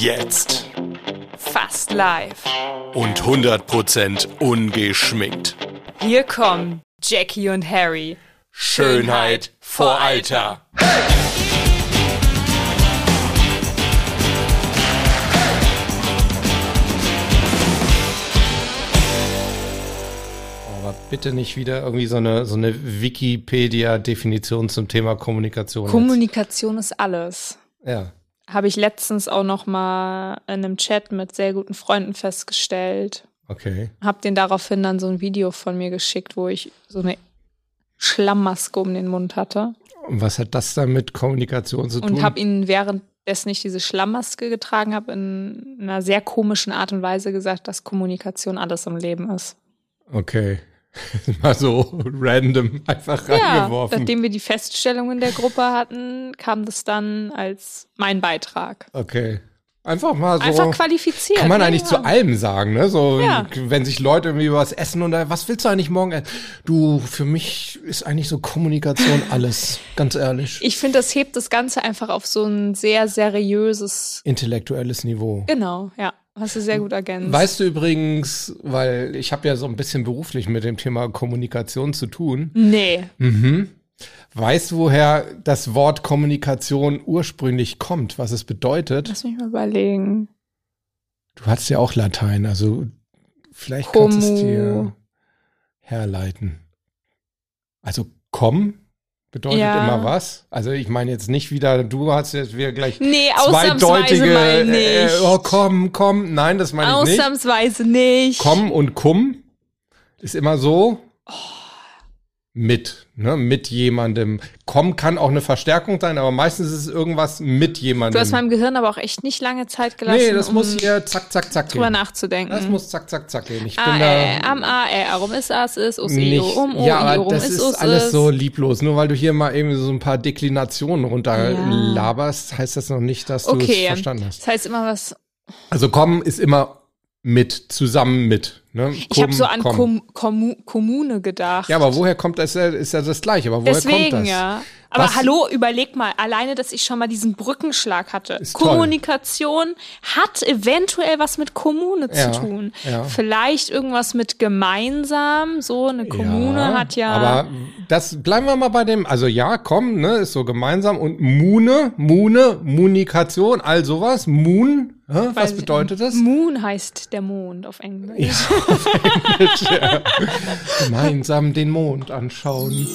Jetzt. Fast live. Und 100% ungeschminkt. Hier kommen Jackie und Harry. Schönheit vor Alter. Aber bitte nicht wieder irgendwie so eine, so eine Wikipedia-Definition zum Thema Kommunikation. jetzt. Kommunikation ist alles. ja. Habe ich letztens auch noch mal in einem Chat mit sehr guten Freunden festgestellt. Okay. Hab denen daraufhin dann so ein Video von mir geschickt, wo ich so eine Schlammmaske um den Mund hatte. Und was hat das dann mit Kommunikation zu tun? Und habe ihnen währenddessen ich diese Schlammmaske getragen habe, in einer sehr komischen Art und Weise gesagt, dass Kommunikation alles im Leben ist. okay. Mal so random einfach Ja, reingeworfen. nachdem wir die Feststellung in der Gruppe hatten, kam das dann als mein Beitrag. okay. Einfach mal so. Einfach qualifiziert. Kann man ja, eigentlich ja. zu allem sagen, ne? So, Ja. wenn sich Leute irgendwie über was essen und was willst du eigentlich morgen essen? Du, für mich ist eigentlich so Kommunikation alles, ganz ehrlich. Ich finde, das hebt das Ganze einfach auf so ein sehr seriöses. Intellektuelles Niveau. Genau, ja. Hast du sehr gut ergänzt. Weißt du übrigens, weil ich habe ja so ein bisschen beruflich mit dem Thema Kommunikation zu tun. Nee. Mhm. Weißt du, woher das Wort Kommunikation ursprünglich kommt, was es bedeutet? Lass mich mal überlegen. Du hattest ja auch Latein, also vielleicht kannst du es dir herleiten. Also komm bedeutet Ja. immer was. Also ich meine jetzt nicht wieder, du hast jetzt wieder gleich Nee, zweideutige, äh, oh komm, komm, nein, das meine ich nicht. Ausnahmsweise nicht. Komm und kum ist immer so mit, ne, mit jemandem. Komm kann auch eine Verstärkung sein, aber meistens ist es irgendwas mit jemandem. Du hast meinem Gehirn aber auch echt nicht lange Zeit gelassen, nee, das um muss hier zack, zack, zack drüber gehen. nachzudenken. Das muss zack, zack, zack gehen. Ich A, bin da am A, Ä, rum ist As, ist, Us, I, nicht. O, um, O, ja, aber das ist, alles so lieblos. Nur weil du hier mal eben so ein paar Deklinationen runter Ja. laberst, heißt das noch nicht, dass du es verstanden hast. Das heißt immer was. Also kommen ist immer mit, zusammen mit. Ne? Ich habe so an. Kom Kommu Kommune gedacht. Ja, aber woher kommt das? Ist ja das Gleiche. Aber woher kommt Deswegen, das? ja. Aber Was- hallo, überleg mal, alleine, dass ich schon mal diesen Brückenschlag hatte. Ist toll. Kommunikation hat eventuell was mit Kommune Ja, zu tun. ja. Vielleicht irgendwas mit gemeinsam. So eine Kommune hat ja. Aber das bleiben wir mal bei dem. Also ja, komm, ne, ist so gemeinsam und Mune, Mune, Munikation, all sowas. Moon, hä, was bedeutet das? Moon heißt der Mond auf Englisch. Gemeinsam den Mond anschauen.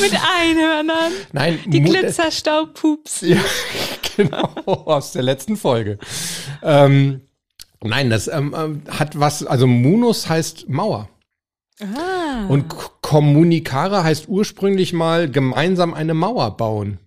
Mit Einhörnern. Nein, Die Glitzerstaubpups. Ja, genau, aus der letzten Folge. Ähm, nein, das ähm, ähm, hat was, also Munus heißt Mauer. Ah. Und Kommunikare heißt ursprünglich mal gemeinsam eine Mauer bauen.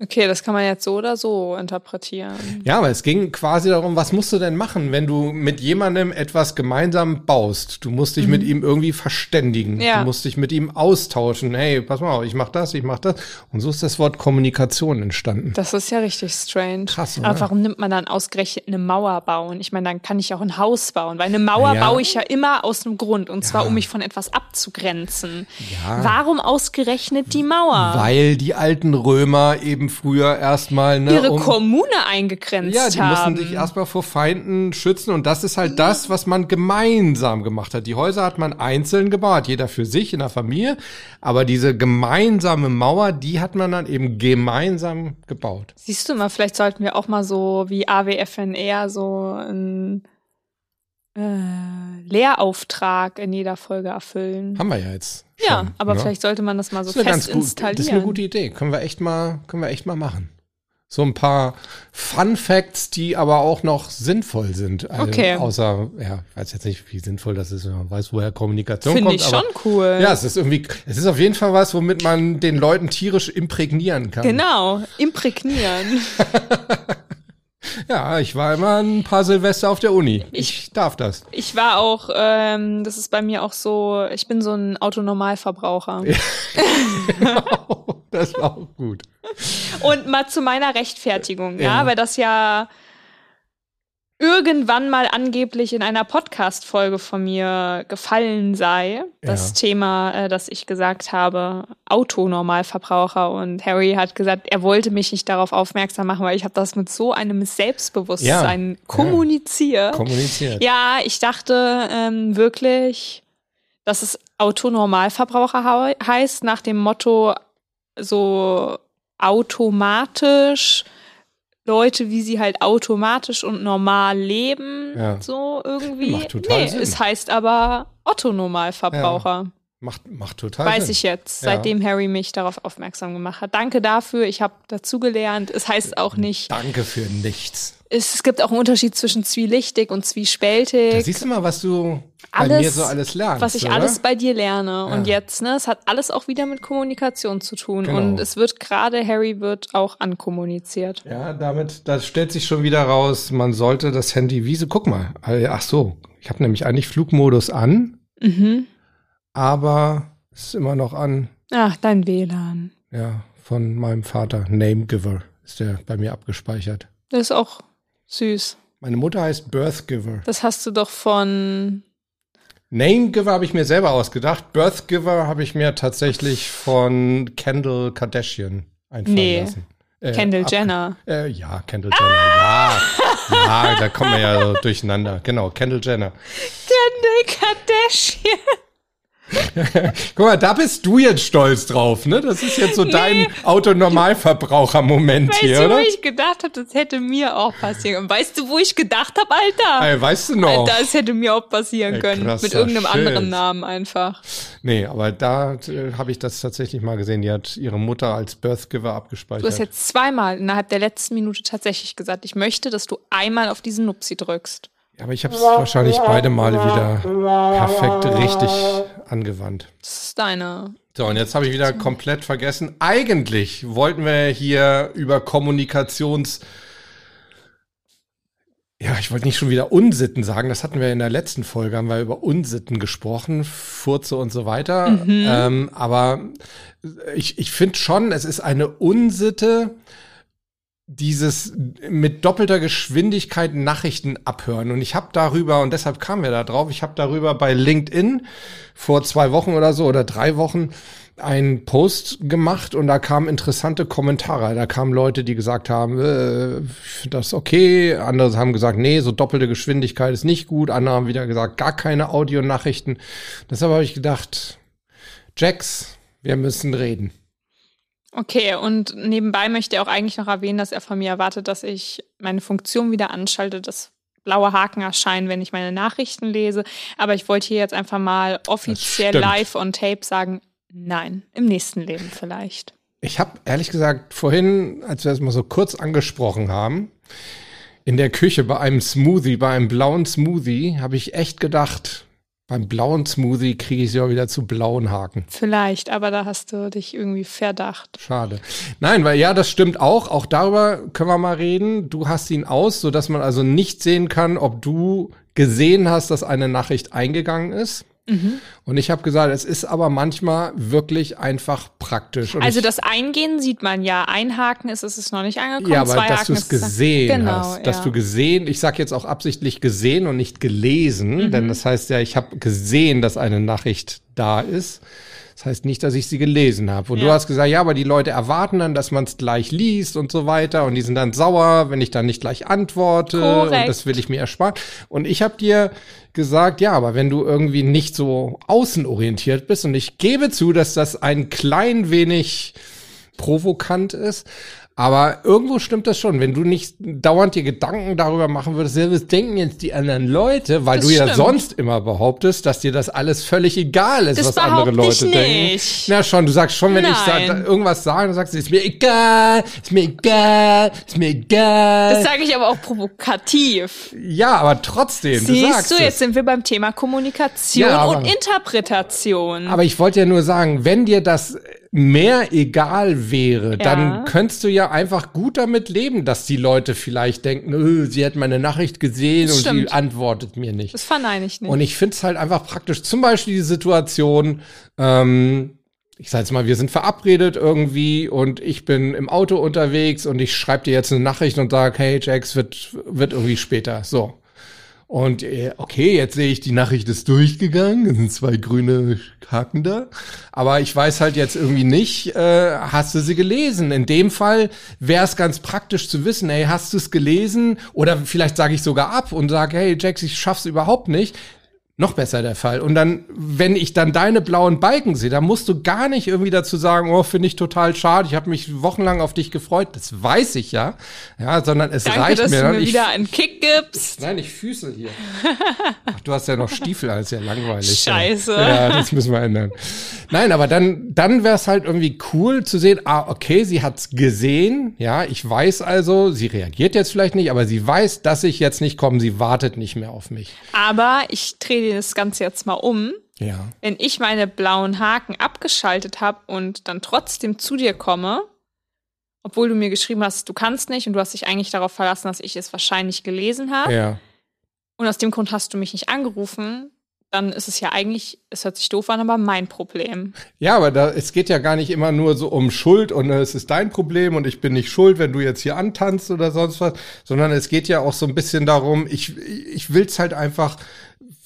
Okay, das kann man jetzt so oder so interpretieren. Ja, aber es ging quasi darum, was musst du denn machen, wenn du mit jemandem etwas gemeinsam baust? Du musst dich mit ihm irgendwie verständigen. Mhm. Ja. Du musst dich mit ihm austauschen. Hey, pass mal auf, ich mach das, ich mach das. Und so ist das Wort Kommunikation entstanden. Das ist ja richtig strange. Krass, oder? Aber warum nimmt man dann ausgerechnet eine Mauer bauen? Ich meine, dann kann ich auch ein Haus bauen, weil eine Mauer Ja. baue ich ja immer aus einem Grund und zwar Ja. um mich von etwas abzugrenzen. Ja. Warum ausgerechnet die Mauer? Weil die alten Römer eben früher erstmal ne, Ihre um, Kommune eingegrenzt ja, die haben. mussten sich erstmal vor Feinden schützen und das ist halt das, was man gemeinsam gemacht hat. Die Häuser hat man einzeln gebaut, jeder für sich in der Familie, aber diese gemeinsame Mauer, die hat man dann eben gemeinsam gebaut. Siehst du mal, vielleicht sollten wir auch mal so wie AWFNR so einen äh, Lehrauftrag in jeder Folge erfüllen. Haben wir ja jetzt. ja, schon, aber ne? vielleicht sollte man das mal so das fest ganz gut, installieren. das ist eine gute Idee. Können wir echt mal, können wir echt mal machen. So ein paar Fun Facts, die aber auch noch sinnvoll sind. Also Okay. Außer, ja, ich weiß jetzt nicht, wie sinnvoll das ist, wenn man weiß, woher Kommunikation Finde kommt. ich aber schon cool. Ja, es ist irgendwie, es ist auf jeden Fall was, womit man den Leuten tierisch imprägnieren kann. Genau, imprägnieren. Ja, ich war immer ein paar Silvester auf der Uni. Ich, Ich- darf das. Ich war auch, ähm, das ist bei mir auch so, ich bin so ein Autonormalverbraucher. das war auch gut. Und mal zu meiner Rechtfertigung, ja, Ja. weil das ja irgendwann mal angeblich in einer Podcast-Folge von mir gefallen sei. Das Ja. Thema, äh, das ich gesagt habe, Autonormalverbraucher. Und Harry hat gesagt, er wollte mich nicht darauf aufmerksam machen, weil ich habe das mit so einem Selbstbewusstsein Ja. kommuniziert. Kommuniziert. Ja, ich dachte ähm, wirklich, dass es Autonormalverbraucher heißt, nach dem Motto so automatisch Leute, wie sie halt automatisch und normal leben, Ja. so irgendwie. Macht total nee, Sinn. es heißt aber Otto-Normalverbraucher. Macht, macht total Weiß Sinn. ich jetzt, Ja. seitdem Harry mich darauf aufmerksam gemacht hat. Danke dafür, ich habe dazugelernt. Es heißt auch nicht, Danke für nichts. es, es gibt auch einen Unterschied zwischen zwielichtig und Da zwiespältig. siehst du mal, was du bei Alles, mir so alles lernst. was ich oder? alles bei dir lerne. Und Ja. jetzt, ne, es hat alles auch wieder mit Kommunikation zu tun. Genau. Und es wird gerade, Harry wird auch ankommuniziert. Ja, damit, das stellt sich schon wieder raus, man sollte das Handy, wie so, guck mal, ach so, ich habe nämlich eigentlich Flugmodus an, Mhm. Aber es ist immer noch an, Ach, dein WLAN. ja, von meinem Vater, Namegiver, ist der bei mir abgespeichert. Das ist auch süß. Meine Mutter heißt Birthgiver. Das hast du doch von. Namegiver habe ich mir selber ausgedacht, Birthgiver habe ich mir tatsächlich von Kendall Kardashian einfallen Nee. lassen. Äh, Kendall Jenner. Äh, ja, Kendall Jenner, ja. Ja, da kommen wir ja durcheinander. Genau, Kendall Jenner. Kendall Kardashian. Guck mal, da bist du jetzt stolz drauf, ne? Das ist jetzt so dein Autonormalverbraucher-Moment Weißt hier, du, wo oder? ich gedacht habe, das hätte mir auch passieren können. Weißt du, wo ich gedacht habe, Alter? Ey, weißt du noch? Alter, es hätte mir auch passieren Ey, können. Mit irgendeinem Shit. anderen Namen einfach. Nee, aber da äh, habe ich das tatsächlich mal gesehen. Die hat ihre Mutter als Birthgiver abgespeichert. Du hast jetzt zweimal innerhalb der letzten Minute tatsächlich gesagt, ich möchte, dass du einmal auf diesen Nupsi drückst. Ja, aber ich habe es wahrscheinlich beide Male wieder perfekt richtig angewandt. Das ist deine. So, und jetzt habe ich wieder komplett vergessen. Eigentlich wollten wir hier über Kommunikations... Ja, ich wollte nicht schon wieder Unsitten sagen. Das hatten wir in der letzten Folge, haben wir über Unsitten gesprochen, Furze und so weiter. Ähm, aber ich, ich finde schon, es ist eine Unsitte, dieses mit doppelter Geschwindigkeit Nachrichten abhören. Und ich habe darüber, und deshalb kamen wir da drauf, ich habe darüber bei LinkedIn vor zwei Wochen oder so oder drei Wochen einen Post gemacht und da kamen interessante Kommentare. Da kamen Leute, die gesagt haben, äh, das okay. Andere haben gesagt, nee, so doppelte Geschwindigkeit ist nicht gut. Andere haben wieder gesagt, gar keine Audionachrichten. Deshalb habe ich gedacht, Jax, wir müssen reden. Okay, und nebenbei möchte er auch eigentlich noch erwähnen, dass er von mir erwartet, dass ich meine Funktion wieder anschalte, dass blaue Haken erscheinen, wenn ich meine Nachrichten lese. Aber ich wollte hier jetzt einfach mal offiziell live on tape sagen, nein, im nächsten Leben vielleicht. Ich habe ehrlich gesagt vorhin, als wir es mal so kurz angesprochen haben, in der Küche bei einem Smoothie, bei einem blauen Smoothie, habe ich echt gedacht, beim blauen Smoothie kriege ich sie auch wieder zu blauen Haken. Vielleicht, aber da hast du dich irgendwie verdacht. Schade. Nein, weil ja, das stimmt auch. Auch darüber können wir mal reden. Du hast ihn aus, sodass man also nicht sehen kann, ob du gesehen hast, dass eine Nachricht eingegangen ist. Und ich habe gesagt, es ist aber manchmal wirklich einfach praktisch. Und Also das Eingehen sieht man ja. Einhaken ist, ist es noch nicht angekommen. Ja, aber Zwei dass du es gesehen genau, hast, dass ja. du gesehen, ich sage jetzt auch absichtlich gesehen und nicht gelesen, Mhm. denn das heißt ja, ich habe gesehen, dass eine Nachricht da ist. Das heißt nicht, dass ich sie gelesen habe. Und du Ja. hast gesagt, ja, aber die Leute erwarten dann, dass man es gleich liest und so weiter. Und die sind dann sauer, wenn ich dann nicht gleich antworte. Korrekt. Und das will ich mir ersparen. Und ich habe dir gesagt, ja, aber wenn du irgendwie nicht so außenorientiert bist, und ich gebe zu, dass das ein klein wenig provokant ist. Aber irgendwo stimmt das schon. Wenn du nicht dauernd dir Gedanken darüber machen würdest, ja, was denken jetzt die anderen Leute, weil Das du ja stimmt. sonst immer behauptest, dass dir das alles völlig egal ist, Das was andere ich Leute denken. nicht. Na schon, du sagst schon, wenn ich sa Nein. irgendwas sage, dann sagst du, ist mir egal, ist mir egal, ist mir egal. Das sage ich aber auch provokativ. ja, aber trotzdem, du Siehst sagst du, es. jetzt sind wir beim Thema Kommunikation Ja, aber- und Interpretation. Aber ich wollte ja nur sagen, wenn dir das mehr egal wäre, dann könntest du ja einfach gut damit leben, dass die Leute vielleicht denken, öh, sie hat meine Nachricht gesehen Das und sie antwortet mir nicht. das verneine ich nicht. Und ich finde es halt einfach praktisch. Zum Beispiel die Situation, ähm, ich sag jetzt mal, wir sind verabredet irgendwie und ich bin im Auto unterwegs und ich schreibe dir jetzt eine Nachricht und sage, hey Jax, wird, wird irgendwie später. So. Und äh, okay, jetzt sehe ich, die Nachricht ist durchgegangen, es sind zwei grüne Haken da. Aber ich weiß halt jetzt irgendwie nicht, äh, hast du sie gelesen? In dem Fall wäre es ganz praktisch zu wissen, hey, hast du es gelesen? Oder vielleicht sage ich sogar ab und sage, hey Jax, ich schaff's überhaupt nicht noch besser der Fall. Und dann, wenn ich dann deine blauen Balken sehe, dann musst du gar nicht irgendwie dazu sagen, oh, finde ich total schade, ich habe mich wochenlang auf dich gefreut. Das weiß ich ja. Ja, sondern es Danke, reicht dass mir. du dann. mir wieder einen Kick gibst. Nein, ich füße hier. Ach, du hast ja noch Stiefel, alles ja langweilig. Scheiße. Ja, das müssen wir ändern. Nein, aber dann, dann wäre es halt irgendwie cool zu sehen, ah, okay, sie hat's gesehen, ja, ich weiß also, sie reagiert jetzt vielleicht nicht, aber sie weiß, dass ich jetzt nicht komme, sie wartet nicht mehr auf mich. Aber ich drehe dir das Ganze jetzt mal um. Ja. Wenn ich meine blauen Haken abgeschaltet habe und dann trotzdem zu dir komme, obwohl du mir geschrieben hast, du kannst nicht und du hast dich eigentlich darauf verlassen, dass ich es wahrscheinlich gelesen habe. Ja. Und aus dem Grund hast du mich nicht angerufen, dann ist es ja eigentlich, es hört sich doof an, aber mein Problem. Ja, aber da, es geht ja gar nicht immer nur so um Schuld und äh, es ist dein Problem und ich bin nicht schuld, wenn du jetzt hier antanzt oder sonst was, sondern es geht ja auch so ein bisschen darum, ich, ich will's halt einfach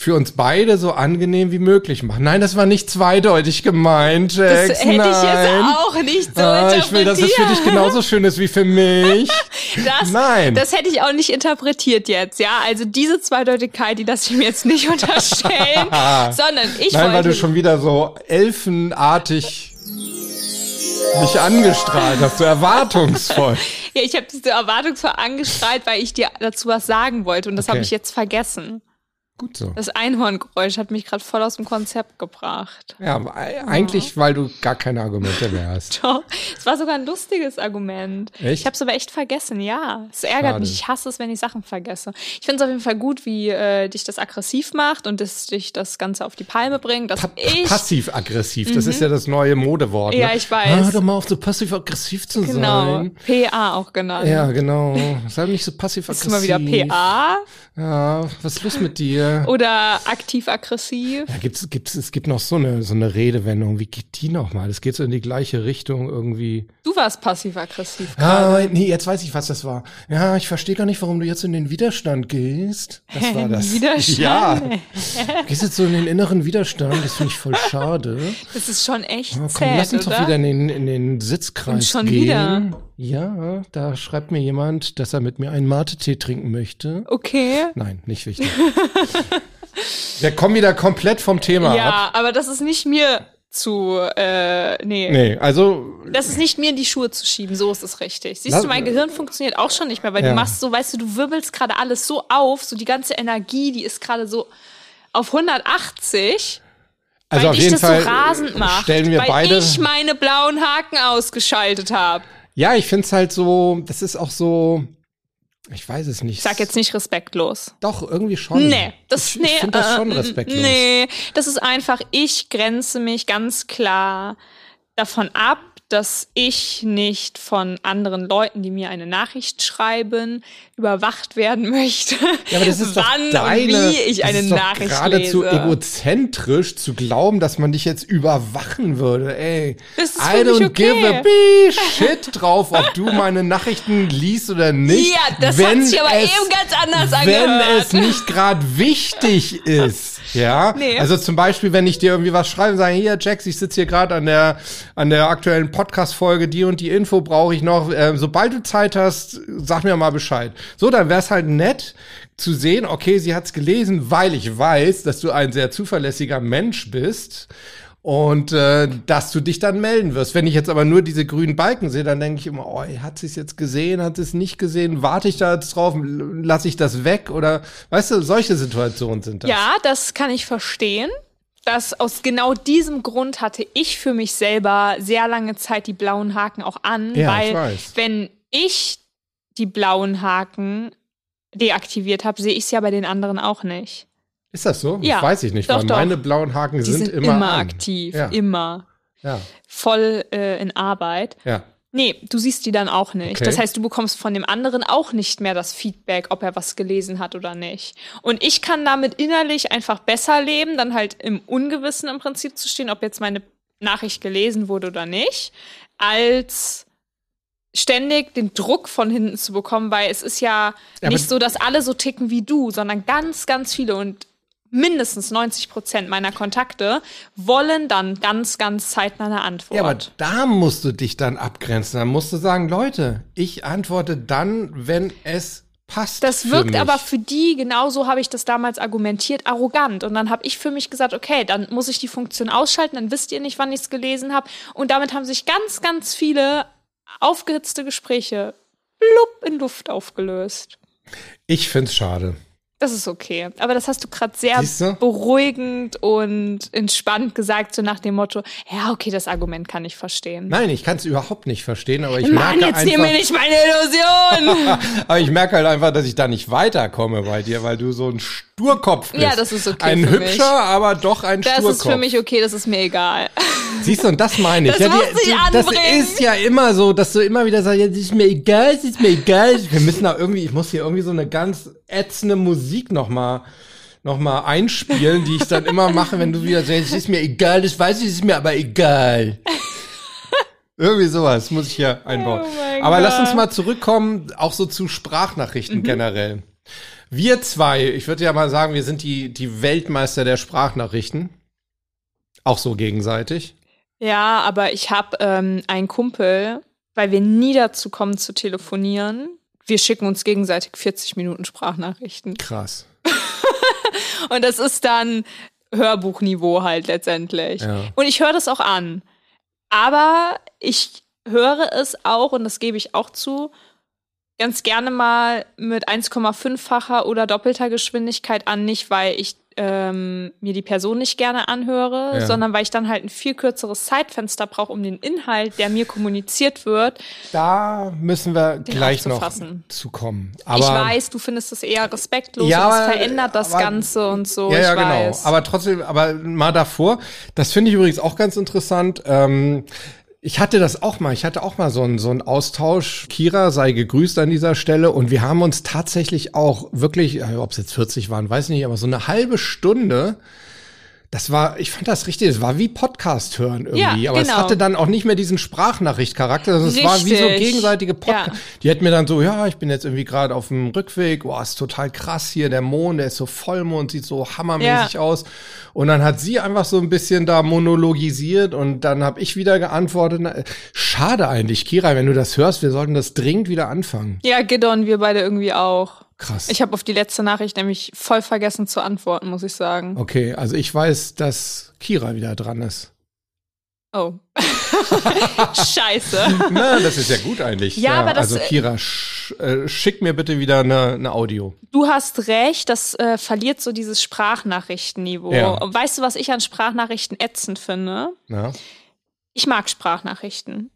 für uns beide so angenehm wie möglich machen. Nein, das war nicht zweideutig gemeint, Jax. Das hätte Nein. ich jetzt auch nicht so ah, Ich will, dass es für dich genauso schön ist wie für mich. Das, Nein. das hätte ich auch nicht interpretiert jetzt, ja. Also diese Zweideutigkeit, die lasse ich mir jetzt nicht unterstellen, sondern ich Nein, weil du schon wieder so elfenartig mich angestrahlt hast, so erwartungsvoll. Ja, ich habe diese erwartungsvoll angestrahlt, weil ich dir dazu was sagen wollte und das Okay. habe ich jetzt vergessen. Gut so. Das Einhorngeräusch hat mich gerade voll aus dem Konzept gebracht. Ja, eigentlich, weil du gar keine Argumente mehr hast. Doch, es war sogar ein lustiges Argument. Echt? Ich habe es aber echt vergessen, ja. Es ärgert Schade. mich. Ich hasse es, wenn ich Sachen vergesse. Ich finde es auf jeden Fall gut, wie äh, dich das aggressiv macht und dass dich das Ganze auf die Palme bringt, dass Pa ich Passiv-aggressiv, das ist ja das neue Modewort. Mhm. Ja, ne? ich weiß. Hör doch mal auf, so passiv-aggressiv zu genau sein. PA auch genannt. Ja, genau. Sei nicht so Ist passiv-aggressiv. immer wieder PA Ja, was ist los mit dir? Oder aktiv-aggressiv. Ja, gibt's, gibt's, es gibt noch so eine, so eine Redewendung. Wie geht die nochmal? Das geht so in die gleiche Richtung irgendwie. Du warst passiv-aggressiv. Ah, nee, jetzt weiß ich, was das war. Ja, ich verstehe gar nicht, warum du jetzt in den Widerstand gehst. Das war das. Widerstand? Ja. Du gehst jetzt so in den inneren Widerstand. Das finde ich voll schade. Das ist schon echt Ja, komm, zäh, lass uns oder? doch wieder in den, in den Sitzkreis Und schon gehen. wieder? Ja, da schreibt mir jemand, dass er mit mir einen Mate-Tee trinken möchte. Okay. Nein, nicht wichtig. Wir kommen wieder komplett vom Thema ab. Ja, aber das ist nicht mir zu, äh, nee. Nee, also Das ist nicht mir in die Schuhe zu schieben, so ist es richtig. Siehst Lass- du, mein Gehirn funktioniert auch schon nicht mehr, weil Ja. du machst so, weißt du, du wirbelst gerade alles so auf, so die ganze Energie, die ist gerade so auf 180, also weil auf jeden das Fall so stellen wir weil beide. ich meine blauen Haken ausgeschaltet habe. Ja, ich finde es halt so, das ist auch so, ich weiß es nicht. Ich sag jetzt nicht respektlos. Doch, irgendwie schon. Nee, das, ich, nee, ich finde das äh, schon respektlos. Nee, das ist einfach, ich grenze mich ganz klar davon ab, dass ich nicht von anderen Leuten, die mir eine Nachricht schreiben, überwacht werden möchte, Ja, aber das ist wann deine, und wie ich das eine ist doch Nachricht geradezu lese. egozentrisch zu glauben, dass man dich jetzt überwachen würde. Ey, Das ist I don't okay. give a bee shit drauf, ob du meine Nachrichten liest oder nicht. Ja, das wenn hat sich aber es, eben ganz anders Wenn angehört. es nicht gerade wichtig ist. Ja, Nee. also zum Beispiel, wenn ich dir irgendwie was schreibe, sage hier, Jax, ich sitze hier gerade an der an der aktuellen Podcast-Folge, die und die Info brauche ich noch. Ähm, sobald du Zeit hast, sag mir mal Bescheid. So, dann wäre es halt nett zu sehen, okay, sie hat's gelesen, weil ich weiß, dass du ein sehr zuverlässiger Mensch bist. Und äh, dass du dich dann melden wirst. Wenn ich jetzt aber nur diese grünen Balken sehe, dann denke ich immer, oh, hat sie es jetzt gesehen, hat sie es nicht gesehen, warte ich da jetzt drauf, lasse ich das weg oder weißt du, solche Situationen sind das. Ja, das kann ich verstehen. Das aus genau diesem Grund hatte ich für mich selber sehr lange Zeit die blauen Haken auch an, Ja, weil ich weiß. wenn ich die blauen Haken deaktiviert habe, sehe ich es ja bei den anderen auch nicht. Ist das so? Ja, das weiß ich nicht, doch, weil doch. meine blauen Haken sind, sind, immer, immer, aktiv, Ja. immer Ja, voll äh, in Arbeit. ja. Nee, du siehst die dann auch nicht. Okay. Das heißt, du bekommst von dem anderen auch nicht mehr das Feedback, ob er was gelesen hat oder nicht. Und ich kann damit innerlich einfach besser leben, dann halt im Ungewissen im Prinzip zu stehen, ob jetzt meine Nachricht gelesen wurde oder nicht, als ständig den Druck von hinten zu bekommen, weil es ist ja, Ja, nicht so, dass alle so ticken wie du, sondern ganz, ganz viele und mindestens 90 Prozent meiner Kontakte wollen dann ganz, ganz zeitnah eine Antwort. Ja, aber da musst du dich dann abgrenzen. Dann musst du sagen, Leute, ich antworte dann, wenn es passt. Das wirkt mich. aber für die, genauso habe ich das damals argumentiert, arrogant. Und dann habe ich für mich gesagt, okay, dann muss ich die Funktion ausschalten, dann wisst ihr nicht, wann ich es gelesen habe. Und damit haben sich ganz, ganz viele aufgehitzte Gespräche blub in Luft aufgelöst. Ich find's schade. Das ist okay. Aber das hast du gerade sehr Siehste? beruhigend und entspannt gesagt, so nach dem Motto, ja, okay, das Argument kann ich verstehen. Nein, ich kann es überhaupt nicht verstehen, aber ich Mann, merke jetzt nimm mir einfach, nicht meine Illusion! aber ich merke halt einfach, dass ich da nicht weiterkomme bei dir, weil du so ein Sturkopf bist. Ja, das ist okay Ein für mich. hübscher, aber doch ein Das Sturkopf. ist für mich okay, das ist mir egal. Siehst du, und das meine ich. Das ja, muss ich du, das ist ja immer so, dass du immer wieder sagst, ja, das ist mir egal, das ist mir egal. Wir müssen da irgendwie, ich muss hier irgendwie so eine ganz ätzende Musik noch mal noch mal einspielen, die ich dann immer mache, wenn du wieder sagst, es ist mir egal, das weiß ich, es ist mir aber egal. Irgendwie sowas muss ich hier einbauen. Oh aber lass Gott. Mhm. uns mal zurückkommen, auch so zu Sprachnachrichten generell. Wir zwei, ich würde ja mal sagen, wir sind die, die Weltmeister der Sprachnachrichten. Auch so gegenseitig. Ja, aber ich habe ähm, einen Kumpel, weil wir nie dazu kommen zu telefonieren. Wir schicken uns gegenseitig 40 Minuten Sprachnachrichten. Krass. Und das ist dann Hörbuchniveau halt letztendlich. Ja. Und ich höre das auch an. Aber ich höre es auch, und das gebe ich auch zu, ganz gerne mal mit 1,5-facher oder doppelter Geschwindigkeit an. Nicht, weil ich ähm, mir die Person nicht gerne anhöre, Ja. sondern weil ich dann halt ein viel kürzeres Zeitfenster brauche, um den Inhalt, der mir kommuniziert wird. Da müssen wir gleich noch zu kommen. Aber, ich weiß, du findest das eher respektlos Ja, und es verändert das aber- Ganze und so. Ja, ja, genau. weiß. Aber trotzdem, aber mal davor, das finde ich übrigens auch ganz interessant. Ähm, ich hatte das auch mal, ich hatte auch mal so einen, so einen Austausch. Kira sei gegrüßt an dieser Stelle und wir haben uns tatsächlich auch wirklich, ob es jetzt 40 waren, weiß ich nicht, aber so eine halbe Stunde. Das war, ich fand das richtig, es war wie Podcast hören irgendwie, Ja, aber es genau. hatte dann auch nicht mehr diesen Sprachnachricht-Charakter, sondern es war wie so Richtig. gegenseitige Podcast. Ja. Die hat mir dann so, ja, ich bin jetzt irgendwie gerade auf dem Rückweg, boah, ist total krass hier, der Mond, der ist so Vollmond, sieht so hammermäßig Ja. aus. Und dann hat sie einfach so ein bisschen da monologisiert und dann habe ich wieder geantwortet. Na, Schade eigentlich, Kira, wenn du das hörst, wir sollten das dringend wieder anfangen. Ja, Giddon, wir beide irgendwie auch. Krass. Ich habe auf die letzte Nachricht nämlich voll vergessen zu antworten, muss ich sagen. okay, also ich weiß, dass Kira wieder dran ist. Oh. Scheiße. Na, das ist ja gut eigentlich. Ja, aber das, also äh, Kira, sch, äh, schick mir bitte wieder eine, eine Audio. Du hast recht, das äh, verliert so dieses Sprachnachrichtenniveau. Ja. Und Weißt du, was ich an Sprachnachrichten ätzend finde? Na? Ich mag Sprachnachrichten.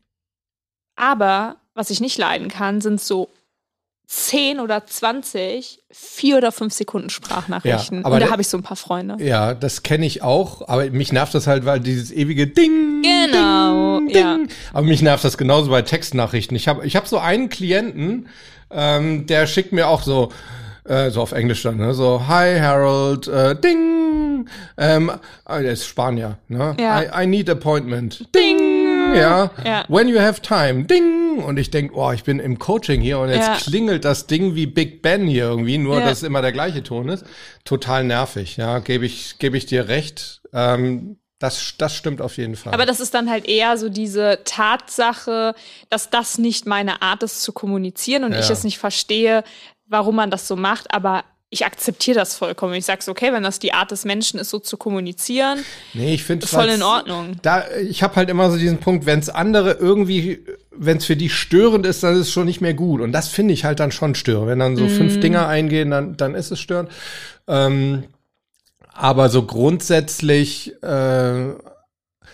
Aber was ich nicht leiden kann, sind so 10 oder 20, 4 oder 5 Sekunden Sprachnachrichten. Ja, aber Und da habe ich so ein paar Freunde. Ja, das kenne ich auch, aber mich nervt das halt, weil dieses ewige Ding, Genau, Ding, ja. Ding. Aber mich nervt das genauso bei Textnachrichten. Ich habe ich hab so einen Klienten, ähm, der schickt mir auch so, äh, so auf Englisch dann, ne? so, hi Harold, äh, Ding, ähm, ah, der ist Spanier, ne? Ja. I, I need appointment, Ding, ja. Ja. when you have time, Ding. Und ich denk, oh, ich bin im Coaching hier und jetzt Ja. klingelt das Ding wie Big Ben hier irgendwie, nur Ja. dass es immer der gleiche Ton ist. Total nervig, ja, gebe ich, gebe ich dir recht. Ähm, das, das stimmt auf jeden Fall. Aber das ist dann halt eher so diese Tatsache, dass das nicht meine Art ist zu kommunizieren und ich es nicht verstehe, warum man das so macht, aber ich akzeptiere das vollkommen. Ich sage okay, wenn das die Art des Menschen ist, so zu kommunizieren, nee, ich finde voll in Ordnung. Da, ich habe halt immer so diesen Punkt, wenn es andere irgendwie, wenn es für die störend ist, dann ist es schon nicht mehr gut. Und das finde ich halt dann schon störend. Wenn dann so Mhm. fünf Dinger eingehen, dann, dann ist es störend. Ähm, aber so grundsätzlich, äh,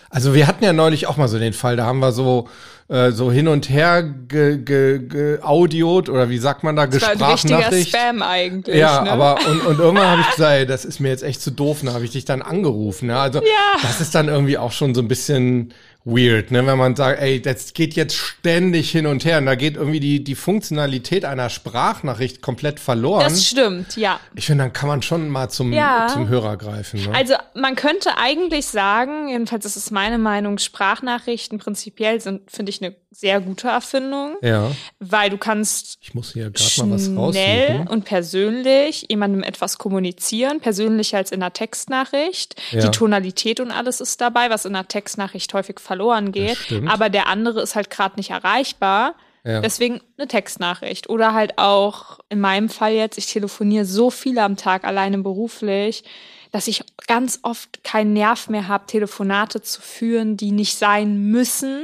also wir hatten ja neulich auch mal so den Fall, da haben wir so äh, so hin und her ge, ge, ge audiot oder wie sagt man da, Das war ein richtiger Gesprachnachricht. Spam eigentlich. Ja, ne? aber und, und irgendwann habe ich gesagt, das ist mir jetzt echt zu doof, da habe ich dich dann angerufen. Ja? Also Ja. das ist dann irgendwie auch schon so ein bisschen weird, ne? Wenn man sagt, ey, das geht jetzt ständig hin und her und da geht irgendwie die, die Funktionalität einer Sprachnachricht komplett verloren. Das stimmt, ja. Ich finde, dann kann man schon mal zum, Ja. zum Hörer greifen. Ne? Also man könnte eigentlich sagen, jedenfalls ist es meine Meinung, Sprachnachrichten prinzipiell sind, finde ich, eine sehr gute Erfindung, ja, weil du kannst ich muss hier gerade mal was schnell raussuchen. und persönlich jemandem etwas kommunizieren, persönlicher als in einer Textnachricht. Ja. Die Tonalität und alles ist dabei, was in einer Textnachricht häufig verloren geht. stimmt. Aber der andere ist halt gerade nicht erreichbar. Ja. Deswegen eine Textnachricht. Oder halt auch in meinem Fall jetzt, ich telefoniere so viel am Tag, alleine beruflich, dass ich ganz oft keinen Nerv mehr habe, Telefonate zu führen, die nicht sein müssen.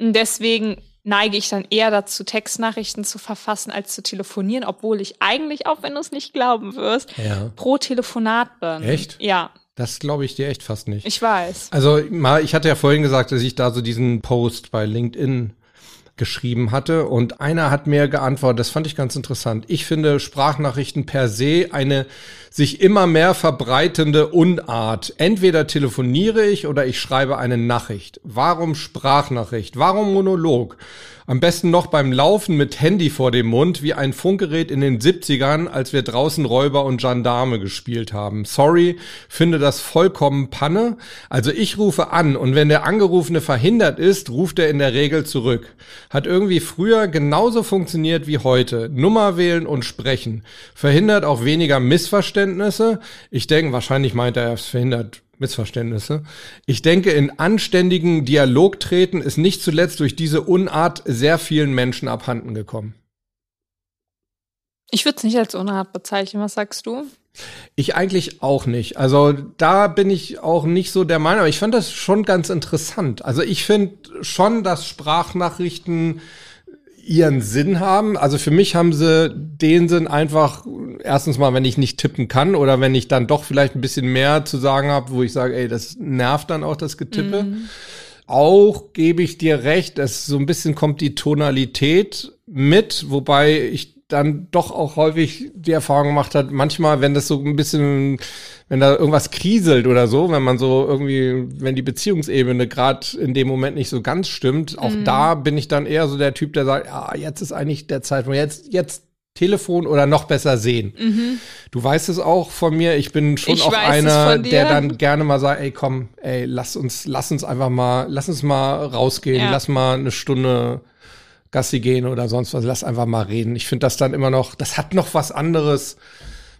Und deswegen neige ich dann eher dazu, Textnachrichten zu verfassen, als zu telefonieren, obwohl ich eigentlich, auch wenn du es nicht glauben wirst, Ja. pro Telefonat bin. Echt? Ja, Das glaube ich dir echt fast nicht. ich weiß. Also mal, ich hatte ja vorhin gesagt, dass ich da so diesen Post bei LinkedIn geschrieben hatte und einer hat mir geantwortet, das fand ich ganz interessant. Ich finde Sprachnachrichten per se eine sich immer mehr verbreitende Unart. Entweder telefoniere ich oder ich schreibe eine Nachricht. Warum Sprachnachricht? Warum Monolog? Am besten noch beim Laufen mit Handy vor dem Mund, wie ein Funkgerät in den 70ern, als wir draußen Räuber und Gendarme gespielt haben. Sorry, finde das vollkommen Panne. Also ich rufe an und wenn der Angerufene verhindert ist, ruft er in der Regel zurück. Hat irgendwie früher genauso funktioniert wie heute. Nummer wählen und sprechen. Verhindert auch weniger Missverständnisse. Ich denke, wahrscheinlich meint er, es verhindert Missverständnisse. Ich denke, in anständigen Dialog treten ist nicht zuletzt durch diese Unart sehr vielen Menschen abhanden gekommen. Ich würde es nicht als Unart bezeichnen. Was sagst du? Ich eigentlich auch nicht. Also da bin ich auch nicht so der Meinung. Aber ich fand das schon ganz interessant. Also ich finde schon, dass Sprachnachrichten ihren Sinn haben. Also für mich haben sie den Sinn einfach, erstens mal, wenn ich nicht tippen kann oder wenn ich dann doch vielleicht ein bisschen mehr zu sagen habe, wo ich sage, ey, das nervt dann auch das Getippe. Auch gebe ich dir recht, es so ein bisschen kommt die Tonalität mit, wobei ich dann doch auch häufig die Erfahrung gemacht hat, manchmal, wenn das so ein bisschen, wenn da irgendwas kriselt oder so, wenn man so irgendwie, wenn die Beziehungsebene gerade in dem Moment nicht so ganz stimmt, auch da bin ich dann eher so der Typ, der sagt, ja, jetzt ist eigentlich der Zeitpunkt, jetzt, jetzt Telefon oder noch besser sehen. Du weißt es auch von mir, ich bin schon Ich auch einer, der dann gerne mal sagt, ey, komm, ey, lass uns, lass uns einfach mal, lass uns mal rausgehen, Ja. lass mal eine Stunde Gassi gehen oder sonst was, lass einfach mal reden. Ich finde das dann immer noch, das hat noch was anderes.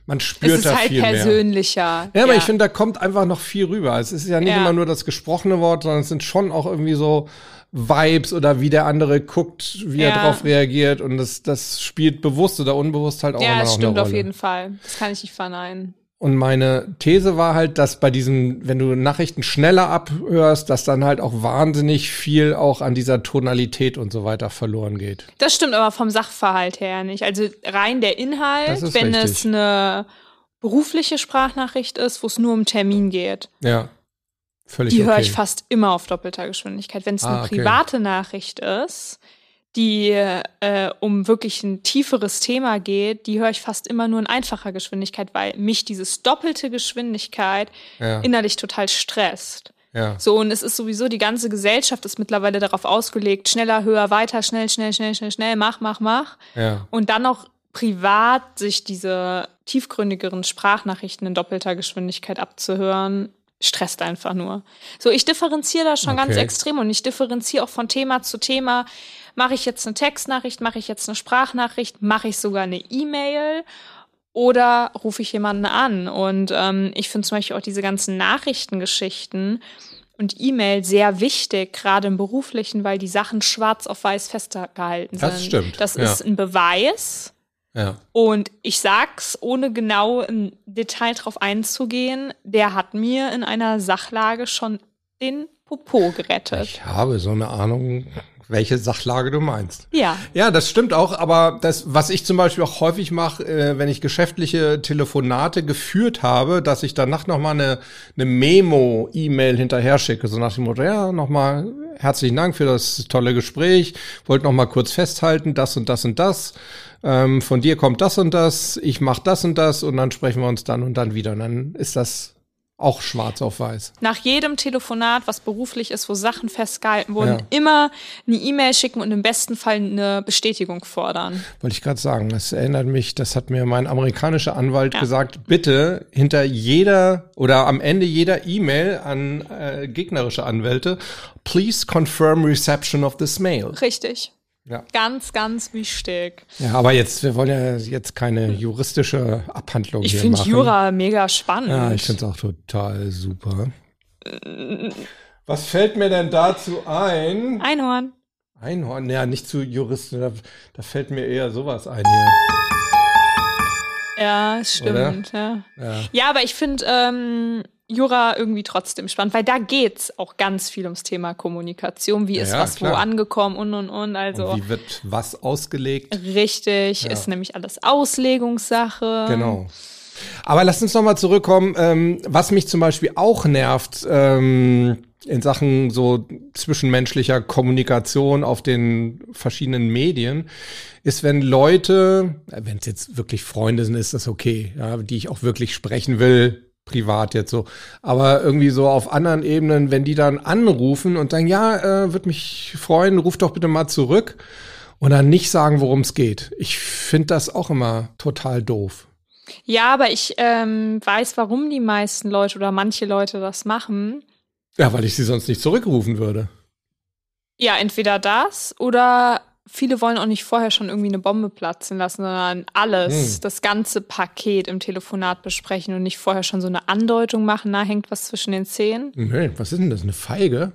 Man spürt es ist da halt viel mehr. persönlicher. Ja, aber ich finde, da kommt einfach noch viel rüber. Es ist ja nicht Ja. immer nur das gesprochene Wort, sondern es sind schon auch irgendwie so Vibes oder wie der andere guckt, wie er Ja. darauf reagiert und das, das spielt bewusst oder unbewusst halt auch ja, immer das noch stimmt eine auf Rolle. jeden Fall. Das kann ich nicht verneinen. Und meine These war halt, dass bei diesen, wenn du Nachrichten schneller abhörst, dass dann halt auch wahnsinnig viel auch an dieser Tonalität und so weiter verloren geht. Das stimmt aber vom Sachverhalt her nicht. Also rein der Inhalt, wenn richtig. es eine berufliche Sprachnachricht ist, wo es nur um Termin geht, Ja. Völlig die okay. höre ich fast immer auf doppelter Geschwindigkeit. Wenn es Ah, eine okay. private Nachricht ist, die äh, um wirklich ein tieferes Thema geht, die höre ich fast immer nur in einfacher Geschwindigkeit, weil mich dieses doppelte Geschwindigkeit Ja. innerlich total stresst. ja. So, und es ist sowieso, die ganze Gesellschaft ist mittlerweile darauf ausgelegt, schneller, höher, weiter, schnell, schnell, schnell, schnell, schnell, mach, mach, mach. Ja. Und dann noch privat sich diese tiefgründigeren Sprachnachrichten in doppelter Geschwindigkeit abzuhören, stresst einfach nur. So, ich differenziere da schon ganz Okay. extrem und ich differenziere auch von Thema zu Thema. Mache ich jetzt eine Textnachricht, mache ich jetzt eine Sprachnachricht, mache ich sogar eine E-Mail oder rufe ich jemanden an? Und ähm, ich finde zum Beispiel auch diese ganzen Nachrichtengeschichten und E-Mail sehr wichtig, gerade im beruflichen, weil die Sachen schwarz auf weiß festgehalten sind. Das stimmt, Das ja. ist ein Beweis. Ja. Und ich sag's, ohne genau im Detail drauf einzugehen, der hat mir in einer Sachlage schon den Popo gerettet. Ich habe so eine Ahnung, welche Sachlage du meinst. ja. Ja, das stimmt auch, aber das, was ich zum Beispiel auch häufig mache, äh, wenn ich geschäftliche Telefonate geführt habe, dass ich danach nochmal eine, eine Memo-E-Mail hinterher schicke, so nach dem Motto, ja, nochmal herzlichen Dank für das tolle Gespräch, wollte nochmal kurz festhalten, das und das und das, ähm, von dir kommt das und das, ich mach das und das und dann sprechen wir uns dann und dann wieder und dann ist das Auch schwarz auf weiß. Nach jedem Telefonat, was beruflich ist, wo Sachen festgehalten wurden, Ja. immer eine E-Mail schicken und im besten Fall eine Bestätigung fordern. Wollte ich gerade sagen. Das erinnert mich, das hat mir mein amerikanischer Anwalt Ja. gesagt, bitte hinter jeder oder am Ende jeder E-Mail an äh, gegnerische Anwälte, please confirm reception of this mail. Richtig. Ja. Ganz, ganz wichtig. Ja, aber jetzt, wir wollen ja jetzt keine juristische Abhandlung Ich hier finde machen. Jura mega spannend. Ja, ich finde es auch total super. Was fällt mir denn dazu ein? Einhorn. Einhorn, ja, nicht zu Juristen, da, da fällt mir eher sowas ein hier. Ja, stimmt. Ja. Ja. ja, aber ich finde ähm, Jura irgendwie trotzdem spannend, weil da geht's auch ganz viel ums Thema Kommunikation. Wie Ja, ist was klar. wo angekommen und und und. Also Und wie wird was ausgelegt? richtig, Ja. ist nämlich alles Auslegungssache. Genau. Aber lass uns nochmal zurückkommen, ähm, was mich zum Beispiel auch nervt ähm, in Sachen so zwischenmenschlicher Kommunikation auf den verschiedenen Medien, ist, wenn Leute, wenn es jetzt wirklich Freunde sind, ist das okay, ja, die ich auch wirklich sprechen will, privat jetzt so, aber irgendwie so auf anderen Ebenen, wenn die dann anrufen und sagen, ja, äh, würde mich freuen, ruf doch bitte mal zurück und dann nicht sagen, worum es geht. Ich finde das auch immer total doof. Ja, aber ich ähm, weiß, warum die meisten Leute oder manche Leute das machen. Ja, weil ich sie sonst nicht zurückrufen würde. Ja, entweder das oder viele wollen auch nicht vorher schon irgendwie eine Bombe platzen lassen, sondern alles, Hm. das ganze Paket im Telefonat besprechen und nicht vorher schon so eine Andeutung machen, da hängt was zwischen den Zähnen. Nee, was ist denn das? Eine Feige?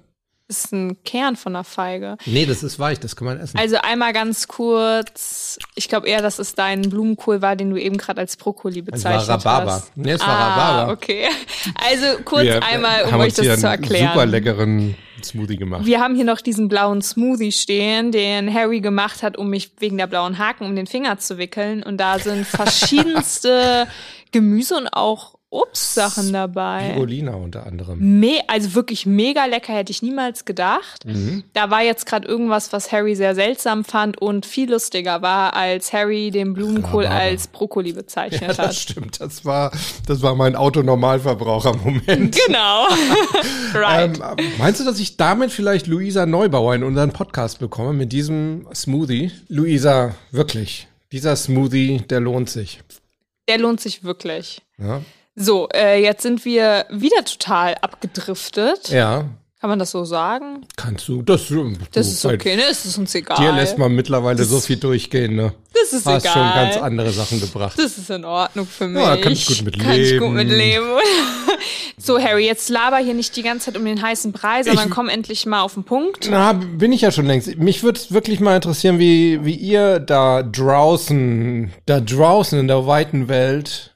Das ist ein Kern von einer Feige. Nee, das ist weich, das kann man essen. Also einmal ganz kurz, ich glaube eher, dass es dein Blumenkohl war, den du eben gerade als Brokkoli Es war bezeichnet Rhabarber. hast. Nee, es war ah, Rhabarber. okay. Also kurz Wir einmal, um euch das zu erklären. super leckeren Smoothie gemacht. Wir haben hier noch diesen blauen Smoothie stehen, den Harry gemacht hat, um mich wegen der blauen Haken um den Finger zu wickeln. Und da sind verschiedenste Gemüse und auch Obstsachen dabei. Spirulina unter anderem. Me also wirklich mega lecker, hätte ich niemals gedacht. Mhm. Da war jetzt gerade irgendwas, was Harry sehr seltsam fand und viel lustiger war, als Harry den Blumenkohl Rhabarber. als Brokkoli bezeichnet Ja, das hat. stimmt. Das war, das war mein Autonormalverbraucher-Moment. Genau. right. Ähm, meinst du, dass ich damit vielleicht Luisa Neubauer in unseren Podcast bekomme mit diesem Smoothie? Luisa, wirklich. Dieser Smoothie, der lohnt sich. Der lohnt sich wirklich. Ja. So, äh, jetzt sind wir wieder total abgedriftet. ja. Kann man das so sagen? Kannst du. Das, du, Das ist okay, ne? Es ist uns egal. Dir lässt man mittlerweile so viel durchgehen, ne? das ist Hast egal. schon ganz andere Sachen gebracht. Das ist in Ordnung für mich. Ja, kann ich gut mit Kann ich gut mit leben. so, Harry, jetzt laber hier nicht die ganze Zeit um den heißen Brei, sondern Ich- komm endlich mal auf den Punkt. Na, bin ich ja schon längst. Mich würde wirklich mal interessieren, wie, wie ihr da draußen, da draußen in der weiten Welt,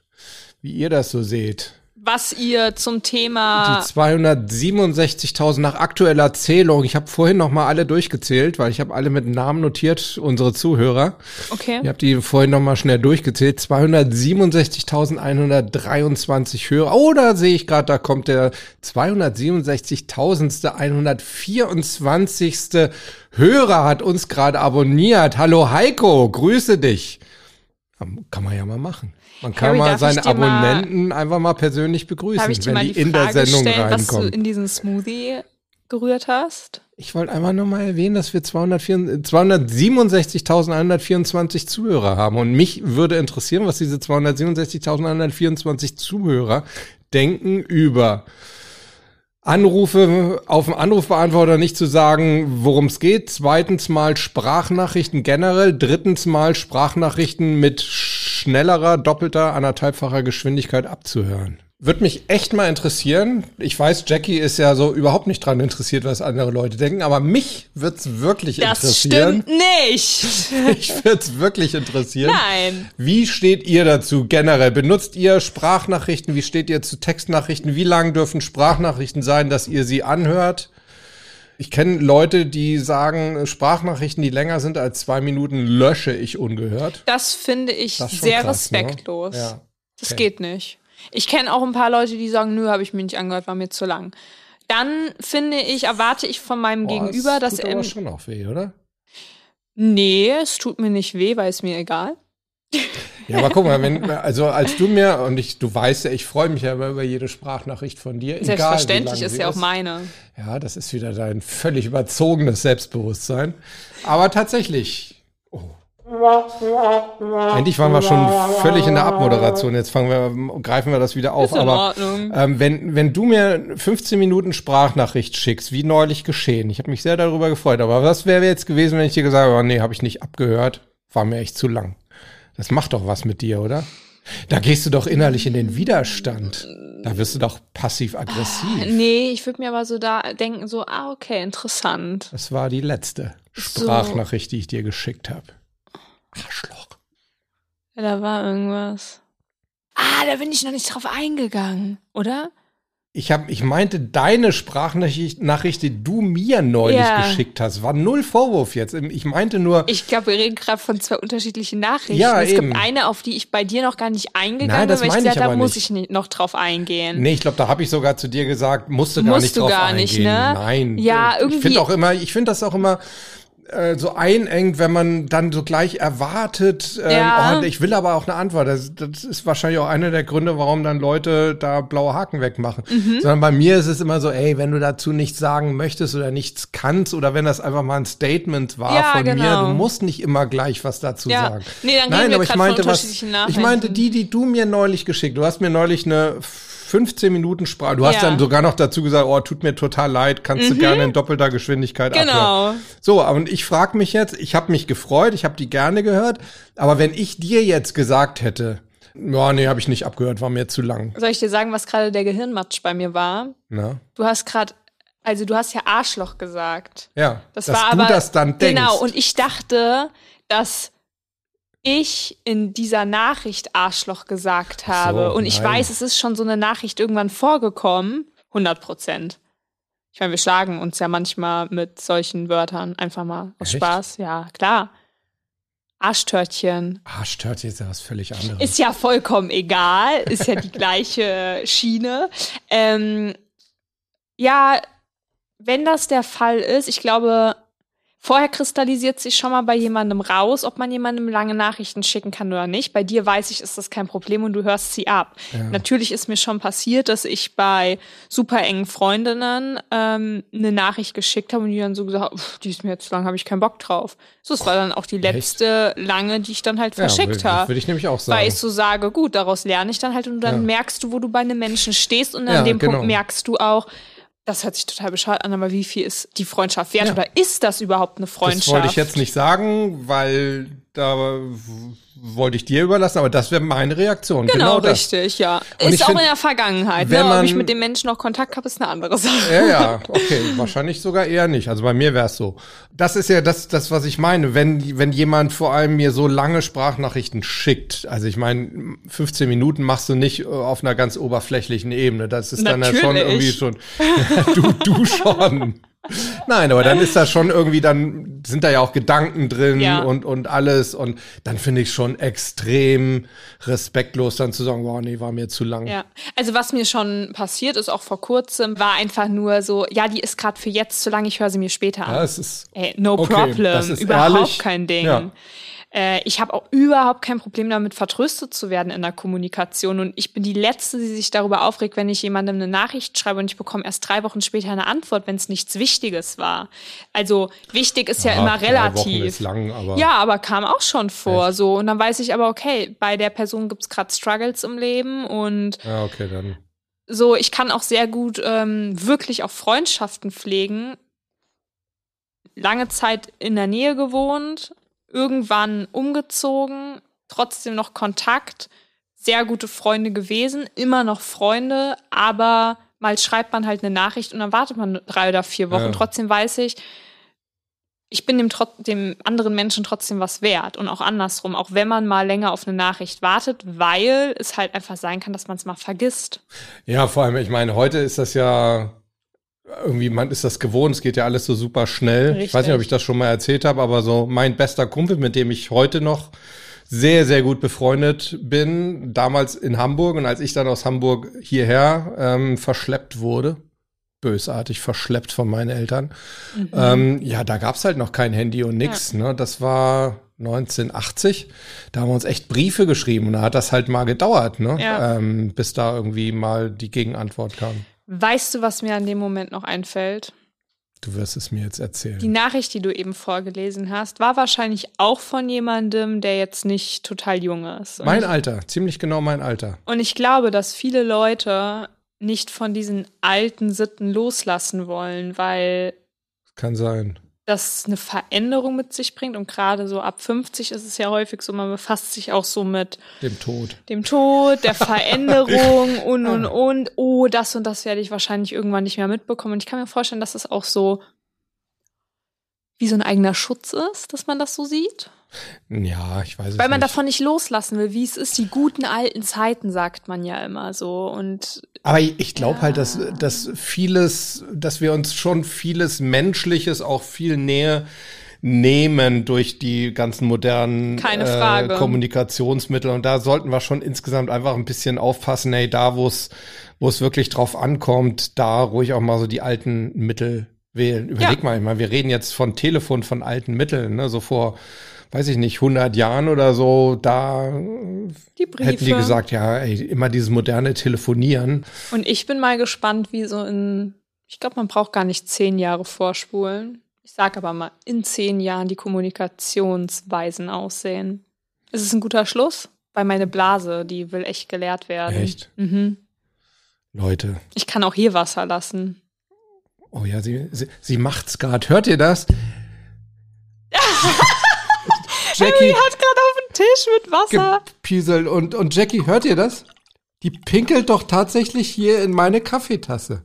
wie ihr das so seht. Was ihr zum Thema. Die 267.000 nach aktueller Zählung. Ich habe vorhin noch mal alle durchgezählt, weil ich habe alle mit Namen notiert, unsere Zuhörer. Okay. Ich habe die vorhin noch mal schnell durchgezählt. 267.123 Hörer. Oh, da sehe ich gerade, da kommt der 267.000. 124. Hörer hat uns gerade abonniert. Hallo Heiko, grüße dich. Kann man ja mal machen. Man kann Harry, mal seine dir mal- Abonnenten einfach mal persönlich begrüßen, wenn die, die in der Sendung stellen, was du reinkommen. in diesen Smoothie gerührt hast? Ich wollte einfach nur mal erwähnen, dass wir 204 267.124 Zuhörer haben. Und mich würde interessieren, was diese 267.124 Zuhörer denken über Anrufe auf dem Anrufbeantworter nicht zu sagen, worum es geht. Zweitens mal Sprachnachrichten generell. Drittens mal Sprachnachrichten mit schnellerer, doppelter, anderthalbfacher Geschwindigkeit abzuhören. Würde mich echt mal interessieren. Ich weiß, Jackie ist ja so überhaupt nicht dran interessiert, was andere Leute denken, aber mich wird's wirklich Das interessieren. stimmt nicht. Mich wird's wirklich interessieren. Nein. Wie steht ihr dazu generell? Benutzt ihr Sprachnachrichten? Wie steht ihr zu Textnachrichten? Wie lang dürfen Sprachnachrichten sein, dass ihr sie anhört? Ich kenne Leute, die sagen, Sprachnachrichten, die länger sind als zwei Minuten, lösche ich ungehört. Das finde ich Das sehr krass, ne? respektlos. Ja. Das Okay. geht nicht. Ich kenne auch ein paar Leute, die sagen, nö, habe ich mir nicht angehört, war mir zu lang. Dann finde ich, erwarte ich von meinem Boah, Gegenüber, es dass tut er. aber schon auch weh, oder? Nee, es tut mir nicht weh, weil es mir egal. Ja, aber guck mal, wenn, also als du mir, und ich, du weißt ja, ich freue mich ja immer über jede Sprachnachricht von dir. Selbstverständlich ist ja auch meine. Ja, das ist wieder dein völlig überzogenes Selbstbewusstsein. Aber tatsächlich, oh. Eigentlich waren wir schon völlig in der Abmoderation. Jetzt fangen wir, greifen wir das wieder auf. Ist in Aber Ordnung. ähm, wenn, wenn du mir 15 Minuten Sprachnachricht schickst, wie neulich geschehen, ich habe mich sehr darüber gefreut. Aber was wäre jetzt gewesen, wenn ich dir gesagt habe, oh, nee, habe ich nicht abgehört, war mir echt zu lang. Das macht doch was mit dir, oder? Da gehst du doch innerlich in den Widerstand. Da wirst du doch passiv-aggressiv. Nee, ich würde mir aber so da denken, so, ah, okay, interessant. Das war die letzte So. Sprachnachricht, die ich dir geschickt habe. Arschloch. Ja, da war irgendwas. Ah, da bin ich noch nicht drauf eingegangen, oder? Ich, hab, ich meinte, deine Sprachnachricht, Nachricht, die du mir neulich Ja. geschickt hast, war null Vorwurf jetzt. Ich meinte nur, Ich glaube, wir reden gerade von zwei unterschiedlichen Nachrichten. Ja, es eben. gibt eine, auf die ich bei dir noch gar nicht eingegangen Nein, das bin, weil ich ich gesagt habe, muss ich nicht noch drauf eingehen. nee, ich glaube, da habe ich sogar zu dir gesagt, musst du gar Musst nicht du drauf gar eingehen. nicht, ne? Nein. Ja, ich irgendwie- finde auch immer, ich finde das auch immer äh, so einengt, wenn man dann so gleich erwartet, ähm, Ja. oh, ich will aber auch eine Antwort. Das, das ist wahrscheinlich auch einer der Gründe, warum dann Leute da blaue Haken wegmachen. Mhm. Sondern bei mir ist es immer so, ey, wenn du dazu nichts sagen möchtest oder nichts kannst oder wenn das einfach mal ein Statement war Ja, von mir, genau. du musst nicht immer gleich was dazu Ja. sagen. Nee, dann Nein, gehen wir aber ich meinte was, ich meinte die, die du mir neulich geschickt. Du hast mir neulich eine 15 Minuten Sprache. Du hast Ja. Mhm. dann sogar noch dazu gesagt, oh, tut mir total leid, kannst du gerne in doppelter Geschwindigkeit abhören. Genau. So, und ich frage mich jetzt, ich habe mich gefreut, ich habe die gerne gehört, aber wenn ich dir jetzt gesagt hätte, ja, nee, habe ich nicht abgehört, war mir zu lang. Soll ich dir sagen, was gerade der Gehirnmatsch bei mir war? Na? Du hast gerade, also du hast ja Arschloch gesagt. Ja, Das dass war du aber das dann denkst. Genau, und ich dachte, dass ich in dieser Nachricht Arschloch gesagt habe. so, und ich nein. weiß, es ist schon so eine Nachricht irgendwann vorgekommen. 100 Prozent. Ich meine, wir schlagen uns ja manchmal mit solchen Wörtern einfach mal aus Echt? Spaß. Ja, klar. Arschtörtchen. Stört jetzt ja was völlig anderes. Ist ja vollkommen egal, ist ja die gleiche Schiene. Ähm, ja, wenn das der Fall ist, ich glaube, vorher kristallisiert sich schon mal bei jemandem raus, ob man jemandem lange Nachrichten schicken kann oder nicht. Bei dir weiß ich, ist das kein Problem und du hörst sie ab. Natürlich ist mir schon passiert, dass ich bei super engen Freundinnen ähm, eine Nachricht geschickt habe und die dann so gesagt haben, "Pff, die ist mir jetzt zu lang, habe ich keinen Bock drauf. So, das war dann auch die letzte lange, die ich dann halt verschickt ja, habe. Würde ich nämlich auch sagen. Weil ich so sage, gut, daraus lerne ich dann halt und dann Ja. merkst du, wo du bei einem Menschen stehst und an Ja, dem genau. Punkt merkst du auch, das hört sich total bescheuert an, aber wie viel ist die Freundschaft wert Ja. oder ist das überhaupt eine Freundschaft? Das wollte ich jetzt nicht sagen, weil da wollte ich dir überlassen, aber das wäre meine Reaktion. Genau, Genau, richtig, ja. Und ist auch find, in der Vergangenheit. wenn Ne? Ob man- ich mit dem Menschen noch Kontakt habe, ist eine andere Sache. Ja, ja, okay. Wahrscheinlich sogar eher nicht. Also bei mir wäre es so. Das ist ja das, das, was ich meine. Wenn, wenn jemand vor allem mir so lange Sprachnachrichten schickt, also ich meine, 15 Minuten machst du nicht äh, auf einer ganz oberflächlichen Ebene. Das ist dann ja schon Natürlich. irgendwie schon. du, du schon. Nein, aber dann ist das schon irgendwie, dann sind da ja auch Gedanken drin Ja. und, und alles. Und dann finde ich schon extrem respektlos, dann zu sagen, wow, nee, war mir zu lang. Ja, also was mir schon passiert ist, auch vor kurzem, war einfach nur so, ja, die ist gerade für jetzt zu lang, ich höre sie mir später an. Ja, es ist Ey, no Okay, problem, das ist überhaupt ehrlich. kein Ding. Ja. Äh, ich habe auch überhaupt kein Problem damit, vertröstet zu werden in der Kommunikation. Und ich bin die Letzte, die sich darüber aufregt, wenn ich jemandem eine Nachricht schreibe und ich bekomme erst drei Wochen später eine Antwort, wenn es nichts Wichtiges war. Also wichtig ist ja, Ja, immer relativ. ist lang, aber- ja, aber kam auch schon vor. So und dann weiß ich aber okay, bei der Person gibt's gerade Struggles im Leben und Ja, okay, dann. so, ich kann auch sehr gut ähm, wirklich auch Freundschaften pflegen. Lange Zeit in der Nähe gewohnt, irgendwann umgezogen, trotzdem noch Kontakt, sehr gute Freunde gewesen, immer noch Freunde, aber mal schreibt man halt eine Nachricht und dann wartet man drei oder vier Wochen. Ja. Trotzdem weiß ich, ich bin dem, dem anderen Menschen trotzdem was wert und auch andersrum, auch wenn man mal länger auf eine Nachricht wartet, weil es halt einfach sein kann, dass man es mal vergisst. Ja, vor allem, ich meine, heute ist das ja irgendwie, man ist das gewohnt, es geht ja alles so super schnell. Ich weiß nicht, ob ich das schon mal erzählt habe, aber so mein bester Kumpel, mit dem ich heute noch sehr, sehr gut befreundet bin, damals in Hamburg und als ich dann aus Hamburg hierher ähm, verschleppt wurde, bösartig verschleppt von meinen Eltern, ähm, ja, da gab's halt noch kein Handy und nix. Ne? Das war 1980. Da haben wir uns echt Briefe geschrieben und da hat das halt mal gedauert, ne? Ja. Ähm, bis da irgendwie mal die Gegenantwort kam. Weißt du, was mir an dem Moment noch einfällt? Du wirst es mir jetzt erzählen. Die Nachricht, die du eben vorgelesen hast, war wahrscheinlich auch von jemandem, der jetzt nicht total jung ist. Und mein Alter, ziemlich genau mein Alter. und ich glaube, dass viele Leute nicht von diesen alten Sitten loslassen wollen, weil Kann sein. Das eine Veränderung mit sich bringt. Und gerade so ab 50 ist es ja häufig so, man befasst sich auch so mit Dem Tod. dem Tod, der Veränderung und, und, und. Oh, das und das werde ich wahrscheinlich irgendwann nicht mehr mitbekommen. Und ich kann mir vorstellen, dass das auch so wie so ein eigener Schutz ist, dass man das so sieht. Ja, ich weiß es Weil man nicht. davon nicht loslassen will, wie es ist, die guten alten Zeiten, sagt man ja immer so. Und Aber ich glaube Ja. halt, dass, dass vieles, dass wir uns schon vieles Menschliches auch viel näher nehmen durch die ganzen modernen Keine Frage. Kommunikationsmittel. Und da sollten wir schon insgesamt einfach ein bisschen aufpassen, ey, da wo es, wo es wirklich drauf ankommt, da ruhig auch mal so die alten Mittel wählen. Überleg Ja. mal, ich meine, wir reden jetzt von Telefon, von alten Mitteln, ne? so vor, weiß ich nicht, 100 Jahren oder so, da die hätten die gesagt, ja, ey, immer dieses moderne Telefonieren. Und ich bin mal gespannt, wie so in, ich glaube, man braucht gar nicht zehn Jahre vorspulen. Ich sage aber mal, in zehn Jahren die Kommunikationsweisen aussehen. Ist es ein guter Schluss? Weil meine Blase, die will echt gelehrt werden. Echt? Mhm. Leute. Ich kann auch hier Wasser lassen. Oh ja, sie, sie, sie macht's gerade. Hört ihr das? Jackie Hat gerade auf den Tisch mit Wasser. gepieselt und, und Jackie, hört ihr das? Die pinkelt doch tatsächlich hier in meine Kaffeetasse.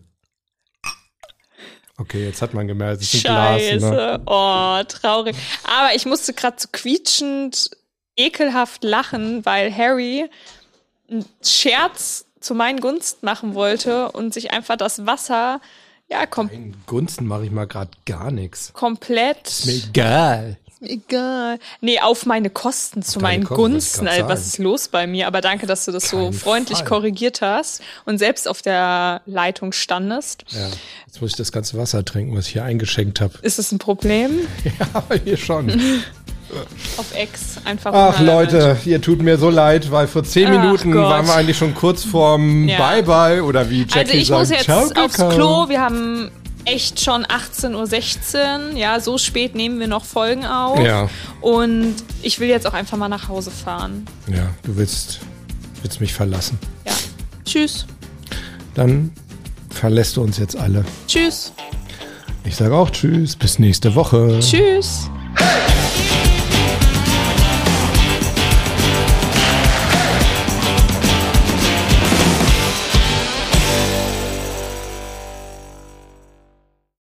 Okay, jetzt hat man gemerkt, es ist ein Scheiße. Glas. Ne? Oh, traurig. Aber ich musste gerade so quietschend, ekelhaft lachen, weil Harry einen Scherz zu meinen Gunsten machen wollte und sich einfach das Wasser ja kom In Gunsten mache ich mal gerade gar nichts. komplett Ist mir egal. Egal. Nee, auf meine Kosten zu deine meinen Kosten, Gunsten. Alter, was ist los bei mir? Aber danke, dass du das so Kein freundlich Fall. korrigiert hast und selbst auf der Leitung standest. Ja, jetzt muss ich das ganze Wasser trinken, was ich hier eingeschenkt habe. Ist es ein Problem? Ja, aber hier schon. Auf Ex einfach. Ach. Leute, ihr tut mir so leid, weil vor zehn Ach Minuten Gott. waren wir eigentlich schon kurz vorm Ja. Bye-Bye oder wie Jackie Also ich sagt, muss jetzt ciao, aufs. Klo. Wir haben echt schon 18.16 Uhr. Ja, so spät nehmen wir noch Folgen auf. Ja. Und ich will jetzt auch einfach mal nach Hause fahren. Ja, du willst, willst mich verlassen. Ja. Tschüss. Dann verlässt du uns jetzt alle. Tschüss. Ich sage auch Tschüss, bis nächste Woche. Tschüss. Hey!